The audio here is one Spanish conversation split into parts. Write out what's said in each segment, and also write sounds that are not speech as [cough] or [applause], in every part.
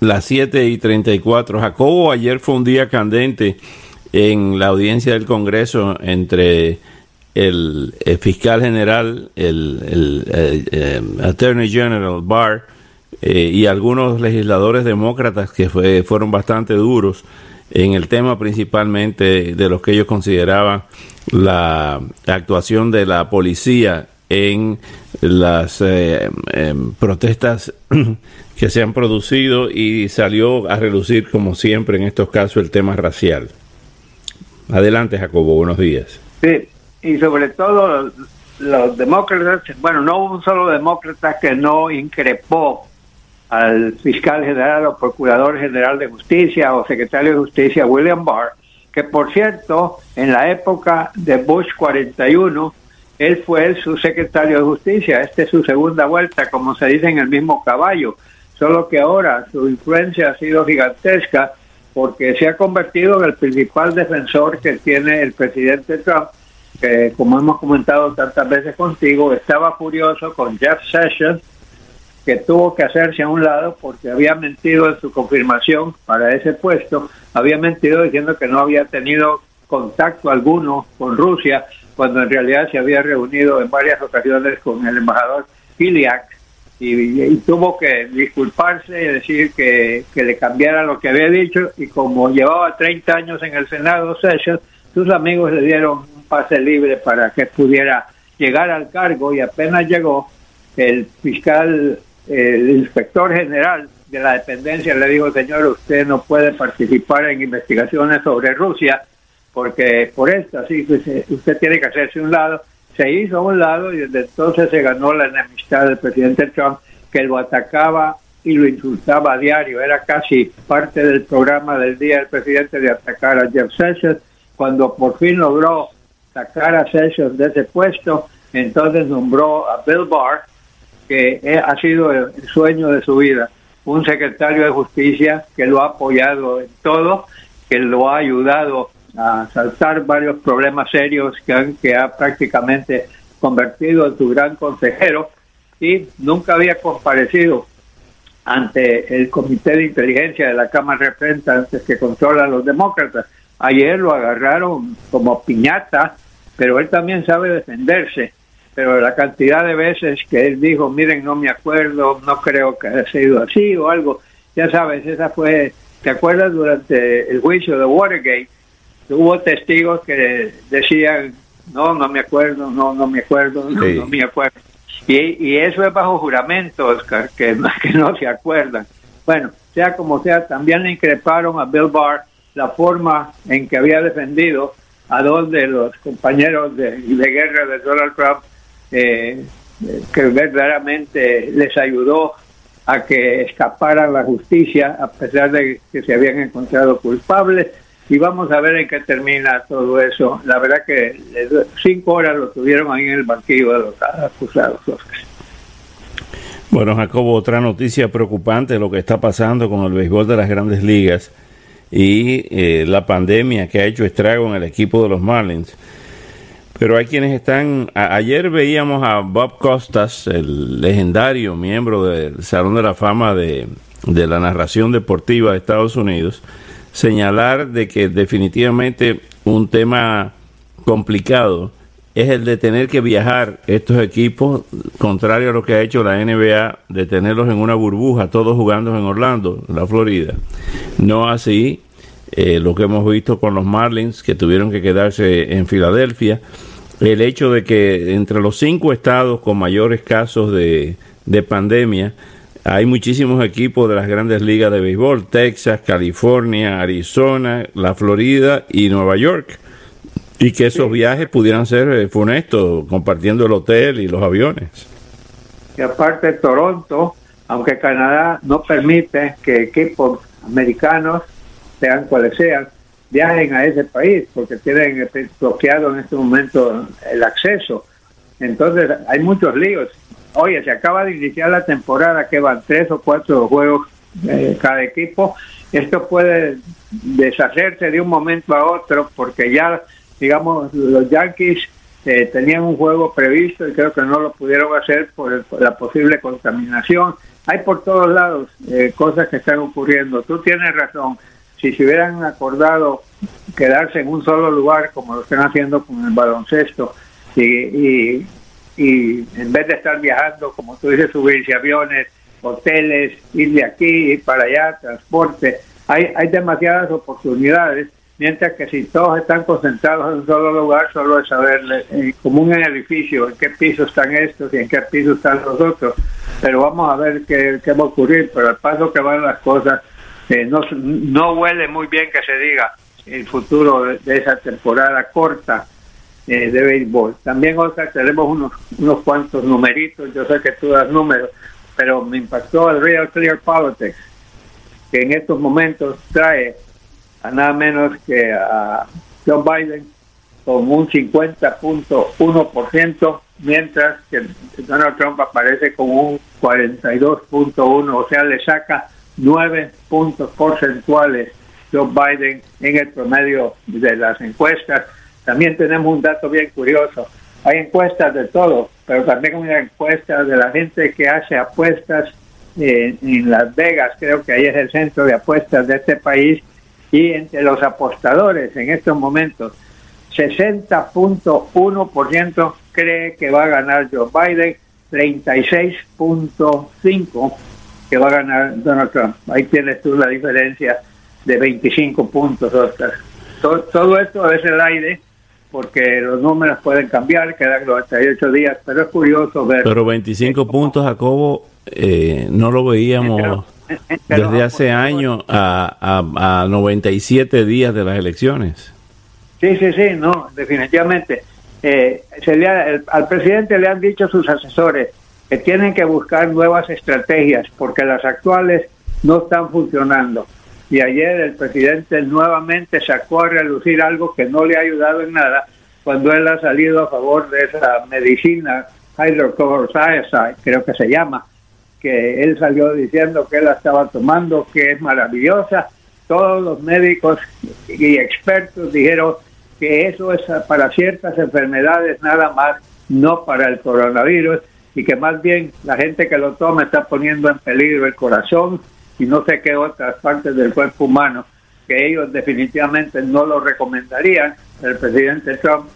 las 7 y 34. Jacobo, ayer fue un día candente en la audiencia del Congreso entre el, fiscal general, el, eh, eh, Attorney General Barr eh, y algunos legisladores demócratas que fueron bastante duros en el tema principalmente de los que ellos consideraban la actuación de la policía en las em, protestas que se han producido y salió a relucir, como siempre en estos casos, el tema racial. Adelante, Jacobo, buenos días. Sí, y sobre todo los demócratas, bueno, no hubo un solo demócrata que no increpó al fiscal general o procurador general de justicia o secretario de justicia, William Barr, que por cierto, en la época de Bush 41, él fue el subsecretario de justicia. Esta es su segunda vuelta, como se dice en el mismo caballo solo que ahora su influencia ha sido gigantesca porque se ha convertido en el principal defensor que tiene el presidente Trump, que como hemos comentado tantas veces contigo, estaba furioso con Jeff Sessions, que tuvo que hacerse a un lado porque había mentido en su confirmación para ese puesto, había mentido diciendo que no había tenido contacto alguno con Rusia, cuando en realidad se había reunido en varias ocasiones con el embajador Kiliak y, tuvo que disculparse y decir que, le cambiara lo que había dicho y como llevaba 30 años en el Senado Sessions, sus amigos le dieron un pase libre para que pudiera llegar al cargo y apenas llegó el fiscal, el inspector general de la dependencia le dijo, señor, usted no puede participar en investigaciones sobre Rusia porque por esto, así que usted tiene que hacerse un lado se hizo a un lado y desde entonces se ganó la enemistad del presidente Trump, que lo atacaba y lo insultaba a diario. Era casi parte del programa del día del presidente de atacar a Jeff Sessions. Cuando por fin logró sacar a Sessions de ese puesto, entonces nombró a Bill Barr, que ha sido el sueño de su vida, un secretario de justicia que lo ha apoyado en todo, que lo ha ayudado a saltar varios problemas serios que, han, que ha prácticamente convertido en su gran consejero y nunca había comparecido ante el Comité de Inteligencia de la Cámara de Representantes que controla a los demócratas. Ayer lo agarraron como piñata, pero él también sabe defenderse. Pero la cantidad de veces que él dijo, miren, no me acuerdo, no creo que haya sido así o algo, ya sabes, esa fue, ¿te acuerdas durante el juicio de Watergate? Hubo testigos que decían, no, no me acuerdo, no, no me acuerdo, no, me acuerdo. Y, y, eso es bajo juramento, Oscar, que, [laughs] que no se acuerdan. Bueno, sea como sea, también le increparon a Bill Barr la forma en que había defendido a dos de los compañeros de, de guerra de Donald Trump, eh, que verdaderamente les ayudó a que escaparan la justicia a pesar de que se habían encontrado culpables y vamos a ver en qué termina todo eso. La verdad que cinco horas lo tuvieron ahí en el banquillo de los acusados. Bueno, Jacobo, otra noticia preocupante lo que está pasando con el béisbol de las grandes ligas y eh, la pandemia que ha hecho estrago en el equipo de los Marlins. Pero hay quienes están... ayer veíamos a Bob Costas, el legendario miembro del Salón de la Fama de, de la narración deportiva de Estados Unidos, señalar de que definitivamente un tema complicado es el de tener que viajar estos equipos, contrario a lo que ha hecho la NBA, de tenerlos en una burbuja, todos jugando en Orlando, la Florida. No así eh, lo que hemos visto con los Marlins, que tuvieron que quedarse en Filadelfia. El hecho de que entre los cinco estados con mayores casos de, de pandemia, hay muchísimos equipos de las grandes ligas de béisbol, Texas, California, Arizona, la Florida y Nueva York. Y que esos viajes pudieran ser eh, funestos, compartiendo el hotel y los aviones. Y aparte Toronto, aunque Canadá no permite que equipos americanos sean cuales sean, viajen a ese país porque tienen bloqueado en este momento el acceso. Entonces hay muchos líos. Oye, se acaba de iniciar la temporada que van tres o cuatro juegos eh, cada equipo. Esto puede deshacerse de un momento a otro porque ya, digamos, los Yankees eh, tenían un juego previsto y creo que no lo pudieron hacer por, la posible contaminación. Hay por todos lados eh, cosas que están ocurriendo. Tú tienes razón. Si se hubieran acordado quedarse en un solo lugar, como lo están haciendo con el baloncesto, y, y, en vez de estar viajando, como tú dices, subirse aviones, hoteles, ir de aquí y para allá, transporte, hay, hay demasiadas oportunidades mientras que si todos están concentrados en un solo lugar, solo es saber, eh, como un edificio, en qué piso están estos y en qué piso están los otros. Pero vamos a ver qué, va a ocurrir, pero al paso que van las cosas, eh, no, no huele muy bien que se diga el futuro de, esa temporada corta eh, de béisbol. También, Oscar, tenemos unos, unos cuantos numeritos, yo sé que tú das números, pero me impactó el Real Clear Politics, que en estos momentos trae a nada menos que a Joe Biden con un 50.1%, mientras que Donald Trump aparece con un 42.1%, o sea, le saca nueve puntos porcentuales Joe Biden en el promedio de las encuestas. También tenemos un dato bien curioso. Hay encuestas de todo, pero también una encuesta de la gente que hace apuestas en Las Vegas, creo que ahí es el centro de apuestas de este país, y entre los apostadores en estos momentos, 60.1% cree que va a ganar Joe Biden, 36.5% que va a ganar Donald Trump. Ahí tienes tú la diferencia de 25 puntos, Oscar. Todo, todo esto es el aire porque los números pueden cambiar, quedan 98 días, pero es curioso ver. Pero 25 puntos, Jacobo, eh, no lo veíamos desde hace años a, a, a 97 días de las elecciones. Sí, sí, sí, no, definitivamente. Eh, se le al presidente le han dicho sus asesores que tienen que buscar nuevas estrategias porque las actuales no están funcionando. Y ayer el presidente nuevamente sacó a relucir algo que no le ha ayudado en nada cuando él ha salido a favor de esa medicina hydrochlorothiazide, creo que se llama, que él salió diciendo que él la estaba tomando, que es maravillosa. Todos los médicos y expertos dijeron que eso es para ciertas enfermedades nada más, no para el coronavirus, y que más bien la gente que lo toma está poniendo en peligro el corazón y no sé qué otras partes del cuerpo humano, que ellos definitivamente no lo recomendarían. El presidente Trump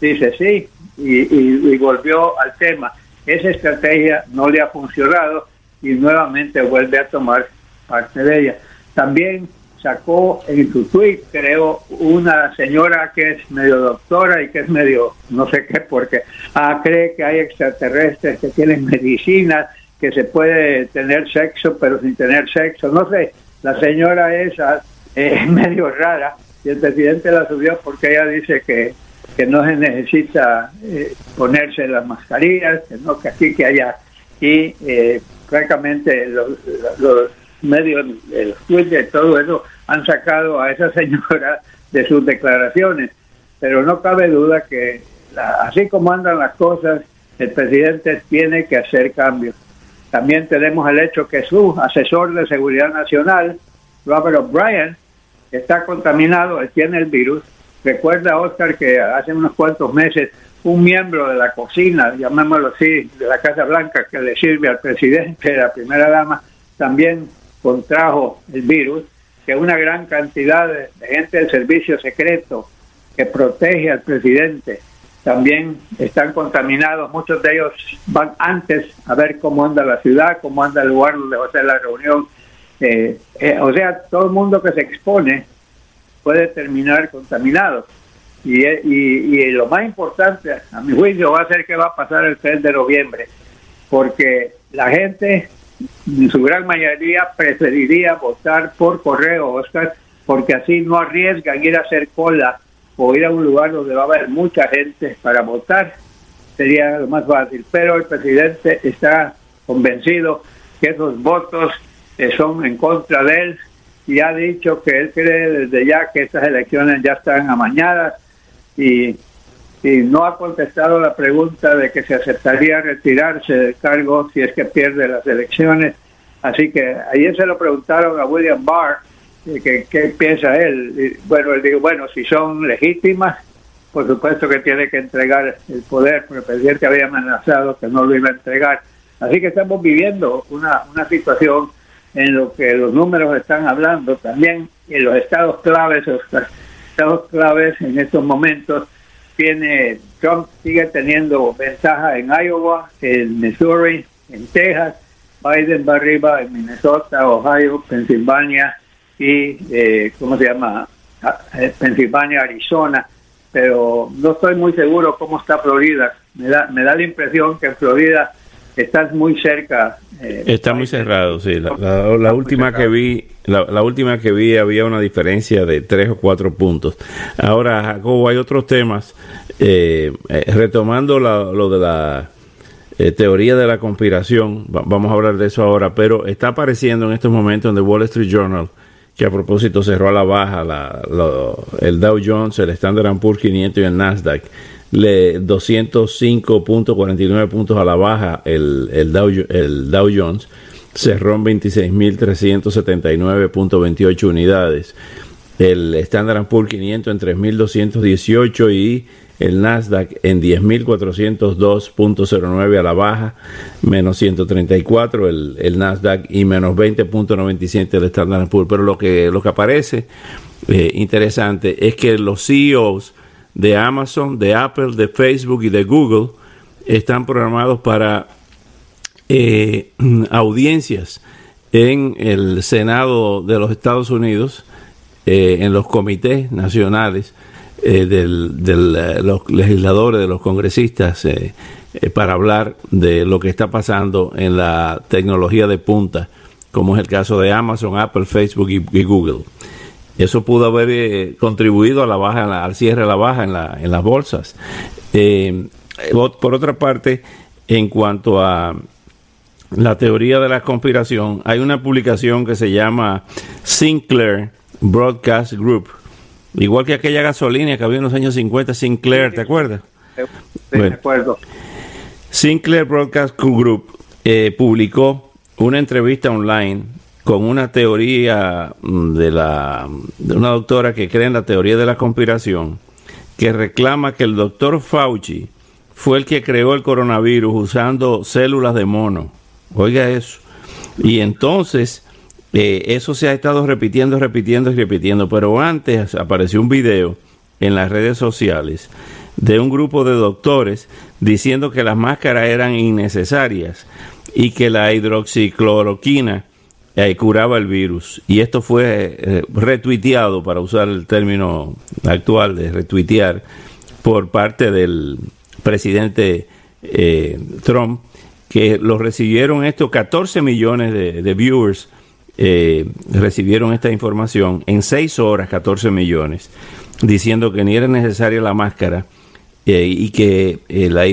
dice sí y volvió al tema esa estrategia no le ha funcionado y nuevamente vuelve a tomar parte de ella. También sacó en su tweet, creo, una señora que es medio doctora y que es medio, no sé qué, porque ah, cree que hay extraterrestres que tienen medicina, que se puede tener sexo, pero sin tener sexo. No sé, la señora esa [laughs] es medio rara y el presidente la subió porque ella dice que que no se necesita eh, ponerse las mascarillas, que no que aquí que allá. Y eh, francamente los, medios, los Twitter, todo eso han sacado a esa [laughs] señora de sus declaraciones. Pero no cabe duda que así como andan las cosas, el presidente tiene que hacer cambios. También tenemos el hecho que su asesor de seguridad nacional, Robert O'Brien, está contaminado, él tiene el virus, Recuerda, Oscar, que hace unos cuantos meses un miembro de la cocina, llamémoslo así, de la Casa Blanca, que le sirve al presidente, la primera dama, también contrajo el virus, que una gran cantidad de, gente del servicio secreto que protege al presidente también están contaminados. Muchos de ellos van antes a ver cómo anda la ciudad, cómo anda el lugar donde va a ser la reunión. Eh, eh, o sea, todo el mundo que se expone puede terminar contaminado. Y, y, lo más importante, a mi juicio, va a ser qué va a pasar el 3 de noviembre, porque la gente, en su gran mayoría, preferiría votar por correo, Oscar, porque así no arriesgan ir a hacer cola o ir a un lugar donde va a haber mucha gente para votar, sería lo más fácil. Pero el presidente está convencido que esos votos son en contra de él y ha dicho que él cree desde ya que estas elecciones ya están amañadas y, y no ha contestado la pregunta de que se aceptaría retirarse del cargo si es que pierde las elecciones. Así que ayer se lo preguntaron a William Barr que qué piensa él. bueno, él dijo, bueno, si son legítimas, por supuesto que tiene que entregar el poder, porque el presidente había amenazado que no lo iba a entregar. Así que estamos viviendo una, una situación en lo que los números están hablando también en los estados claves, los estados claves en estos momentos tiene Trump sigue teniendo ventaja en Iowa, en Missouri, en Texas, Biden va arriba en Minnesota, Ohio, Pensilvania y eh, ¿cómo se llama? Eh, Pensilvania, Arizona, pero no estoy muy seguro cómo está Florida. Me da me da la impresión que Florida está muy cerca. Eh, está muy cerrado, sí. La, última que vi, la, última que vi había una diferencia de tres o cuatro puntos. Ahora, Jacobo, hay otros temas. Eh, eh, retomando lo de la teoría de la conspiración, vamos a hablar de eso ahora, pero está apareciendo en estos momentos en The Wall Street Journal que a propósito cerró a la baja el Dow Jones, el Standard Poor's 500 y el Nasdaq 205.49 puntos a la baja el, el, Dow, el Dow Jones, cerró en 26.379.28 unidades. El Standard Poor's 500 en 3.218 y el Nasdaq en 10.402.09 a la baja, menos 134 el, el Nasdaq y menos 20.97 el Standard Poor's. Pero lo que, lo que aparece eh, interesante es que los CEOs de Amazon, de Apple, de Facebook y de Google están programados para eh, [clears throat] audiencias en el Senado de los Estados Unidos, eh, en los comités nacionales eh, de los legisladores, de los congresistas, para hablar de lo que está pasando en la tecnología de punta, como es el caso de Amazon, Apple, Facebook y Google. Eso pudo haber eh, contribuido a la baja, al cierre de la baja en, la, en las bolsas. Eh, por otra parte, en cuanto a la teoría de la conspiración, hay una publicación que se llama Sinclair Broadcast Group. Igual que aquella gasolina que había en los años 50, Sinclair, ¿te acuerdas? Sí, acuerdo. Sinclair Broadcast Group eh, publicó una entrevista online con una teoría mm, de, la, de una doctora que cree en la teoría de la conspiración, que reclama que el doctor Fauci fue el que creó el coronavirus usando células de mono. Oiga eso. Y entonces, eh, eso se ha estado repitiendo, repitiendo y repitiendo. Pero antes apareció un video en las redes sociales de un grupo de doctores diciendo que las máscaras eran innecesarias y que la hidroxicloroquina eh, curaba el virus. Y esto fue eh, retuiteado, para usar el término actual de retuitear, por parte del presidente Trump, que lo recibieron estos 14 millones de, viewers. Recibieron esta información en 6 horas, 14 millones, diciendo que ni era necesaria la máscara eh, y que eh, la,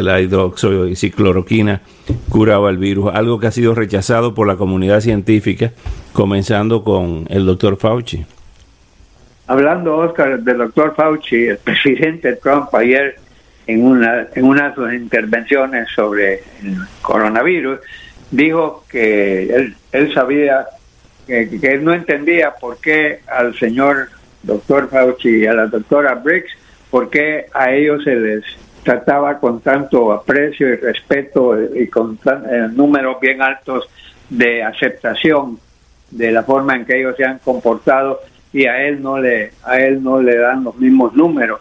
la hidroxicloroquina curaba el virus, algo que ha sido rechazado por la comunidad científica, comenzando con el doctor Fauci. Hablando, Oscar, del doctor Fauci, el presidente Trump ayer en una, en una de sus intervenciones sobre el coronavirus, dijo que él, él sabía que, él no entendía por qué al señor doctor Fauci y a la doctora Briggs por qué a ellos se les trataba con tanto aprecio y respeto y con eh, números bien altos de aceptación de la forma en que ellos se han comportado y a él no le a él no le dan los mismos números.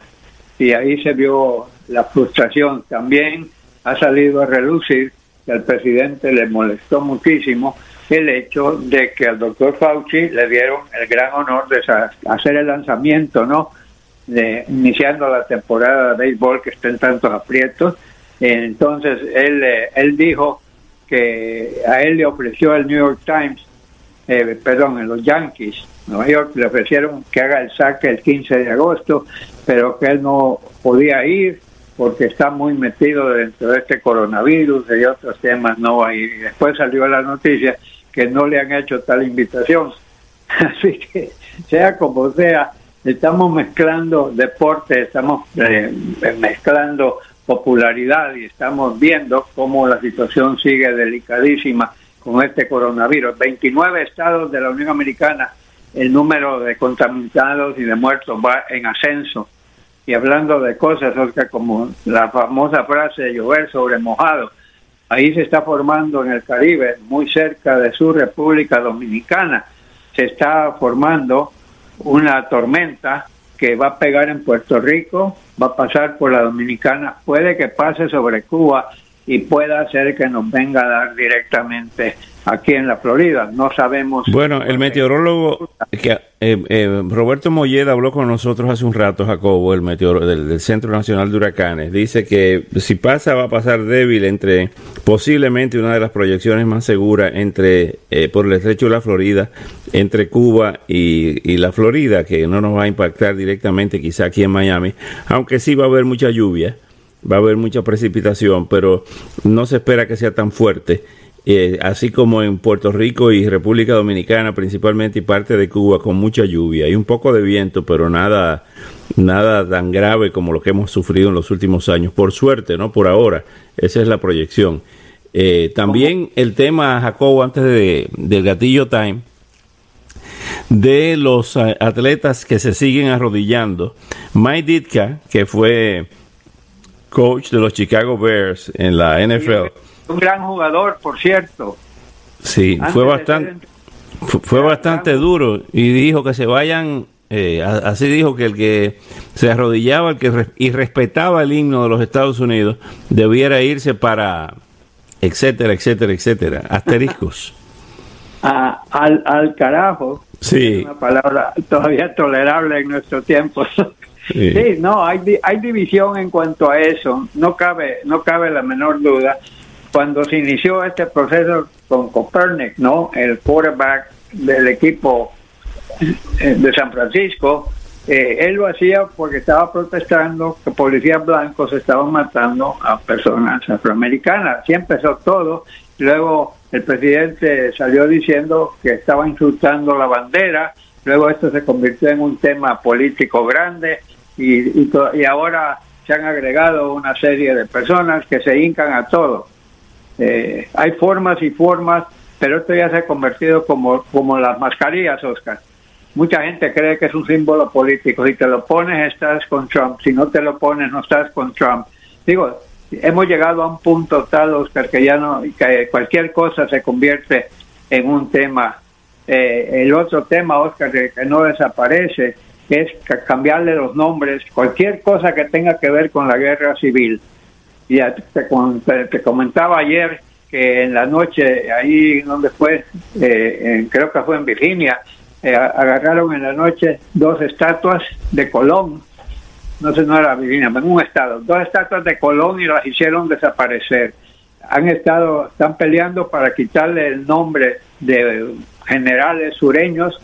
Y ahí se vio la frustración. También ha salido a relucir que al presidente le molestó muchísimo el hecho de que al doctor Fauci le dieron el gran honor de hacer el lanzamiento no de, iniciando la temporada de béisbol que está en tantos aprietos. Entonces él, eh, él dijo que a él le ofreció el New York Times, eh, perdón, en los Yankees, Nueva York, le ofrecieron que haga el saque el 15 de agosto, pero que él no podía ir porque está muy metido dentro de este coronavirus y otros temas, no. Y después salió la noticia que no le han hecho tal invitación [laughs] Así que, sea como sea, estamos mezclando deporte, estamos eh, mezclando popularidad y estamos viendo cómo la situación sigue delicadísima con este coronavirus. 29 estados de la Unión Americana, el número de contaminados y de muertos va en ascenso. Y hablando de cosas, Oscar, como la famosa frase de llover sobre mojado, ahí se está formando en el Caribe, muy cerca de su República Dominicana, se está formando una tormenta que va a pegar en Puerto Rico, va a pasar por la Dominicana, puede que pase sobre Cuba y pueda ser que nos venga a dar directamente aquí en la Florida. No sabemos. Bueno, el meteorólogo que, eh, eh, Roberto Molleda habló con nosotros hace un rato, Jacobo, el meteorólogo del, Centro Nacional de Huracanes. Dice que si pasa, va a pasar débil entre posiblemente una de las proyecciones más seguras entre eh, por el estrecho de la Florida, entre Cuba y, y la Florida, que no nos va a impactar directamente, quizá aquí en Miami, aunque sí va a haber mucha lluvia. Va a haber mucha precipitación, pero no se espera que sea tan fuerte eh, así como en Puerto Rico y República Dominicana principalmente y parte de Cuba con mucha lluvia y un poco de viento, pero nada nada tan grave como lo que hemos sufrido en los últimos años. Por suerte, no por ahora. Esa es la proyección. Eh, también el tema, Jacobo, antes de, del gatillo time, de los atletas que se siguen arrodillando. Mike Ditka, que fue coach de los Chicago Bears en la NFL un gran jugador, por cierto. Sí, fue bastante, fue bastante duro y dijo que se vayan, eh, así dijo que el que se arrodillaba el que y respetaba el himno de los Estados Unidos debiera irse para, etcétera, etcétera, etcétera, asteriscos. [laughs] al, al carajo. Sí. Una palabra todavía tolerable en nuestro tiempo. [laughs] Sí. sí, no, hay, hay división en cuanto a eso, no cabe, no cabe la menor duda cuando se inició este proceso con Copernic, ¿no? El quarterback del equipo eh, de San Francisco, eh, él lo hacía porque estaba protestando que policías blancos estaban matando a personas afroamericanas. Así empezó todo. Luego el presidente salió diciendo que estaba insultando la bandera. Luego esto se convirtió en un tema político grande y, y ahora se han agregado una serie de personas que se hincan a todo. Eh, hay formas y formas, pero esto ya se ha convertido como, como las mascarillas, Oscar. Mucha gente cree que es un símbolo político. Si te lo pones, estás con Trump. Si no te lo pones, no estás con Trump. Digo, hemos llegado a un punto tal, Oscar, que ya no, que cualquier cosa se convierte en un tema. Eh, el otro tema, Oscar, que, no desaparece, es cambiarle los nombres, cualquier cosa que tenga que ver con la guerra civil y te, comentaba ayer que en la noche, ahí donde fue, eh, creo que fue en Virginia, eh, agarraron en la noche dos estatuas de Colón, no sé, no era Virginia, en un estado, dos estatuas de Colón y las hicieron desaparecer. Han estado, están peleando para quitarle el nombre de generales sureños,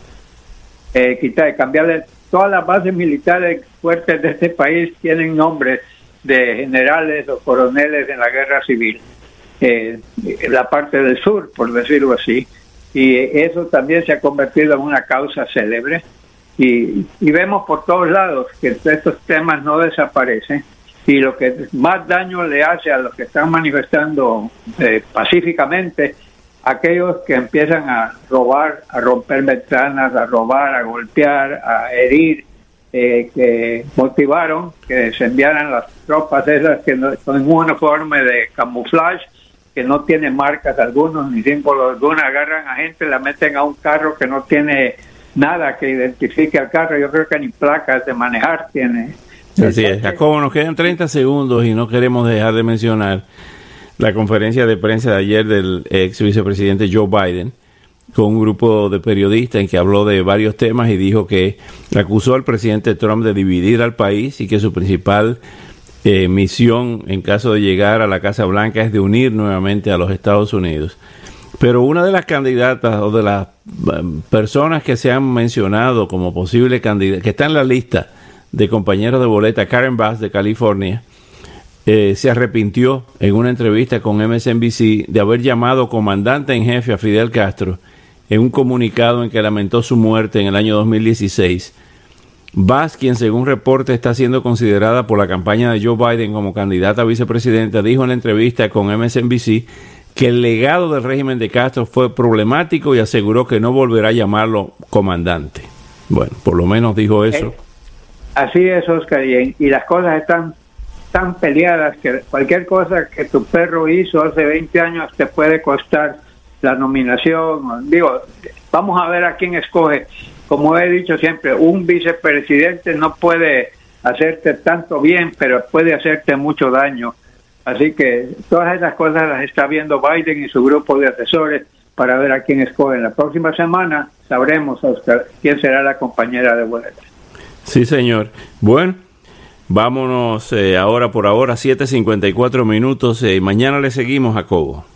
eh, quitar, cambiarle. Todas las bases militares fuertes de este país tienen nombres de generales o coroneles en la guerra civil, eh, la parte del sur, por decirlo así, y eso también se ha convertido en una causa célebre. Y, vemos por todos lados que estos temas no desaparecen. Y lo que más daño le hace a los que están manifestando eh, pacíficamente, aquellos que empiezan a robar, a romper ventanas, a robar, a golpear, a herir, eh, que motivaron que se enviaran las tropas esas que no, son un uniforme de camuflaje que no tiene marcas algunos ni símbolos algunos, agarran a gente, la meten a un carro que no tiene nada que identifique al carro, yo creo que ni placas de manejar tiene. Así es, Jacobo, nos quedan 30 segundos y no queremos dejar de mencionar la conferencia de prensa de ayer del ex vicepresidente Joe Biden, con un grupo de periodistas en que habló de varios temas y dijo que acusó al presidente Trump de dividir al país y que su principal eh, misión en caso de llegar a la Casa Blanca es de unir nuevamente a los Estados Unidos. Pero una de las candidatas o de las um, personas que se han mencionado como posible candidata, que está en la lista de compañeros de boleta, Karen Bass de California, eh, se arrepintió en una entrevista con MSNBC de haber llamado comandante en jefe a Fidel Castro en un comunicado en que lamentó su muerte en el año 2016. Bass, quien según reporte está siendo considerada por la campaña de Joe Biden como candidata a vicepresidenta, dijo en la entrevista con MSNBC que el legado del régimen de Castro fue problemático y aseguró que no volverá a llamarlo comandante. Bueno, por lo menos dijo eso. Eh, así es, Oscar, y, y las cosas están tan peleadas que cualquier cosa que tu perro hizo hace 20 años te puede costar la nominación. Digo, vamos a ver a quién escoge. Como he dicho siempre, un vicepresidente no puede hacerte tanto bien, pero puede hacerte mucho daño. Así que todas esas cosas las está viendo Biden y su grupo de asesores para ver a quién escogen. La próxima semana sabremos quién será la compañera de vuelta. Sí, señor. Bueno, vámonos eh, ahora por ahora, 7.54 minutos. eh, mañana le seguimos, Jacobo.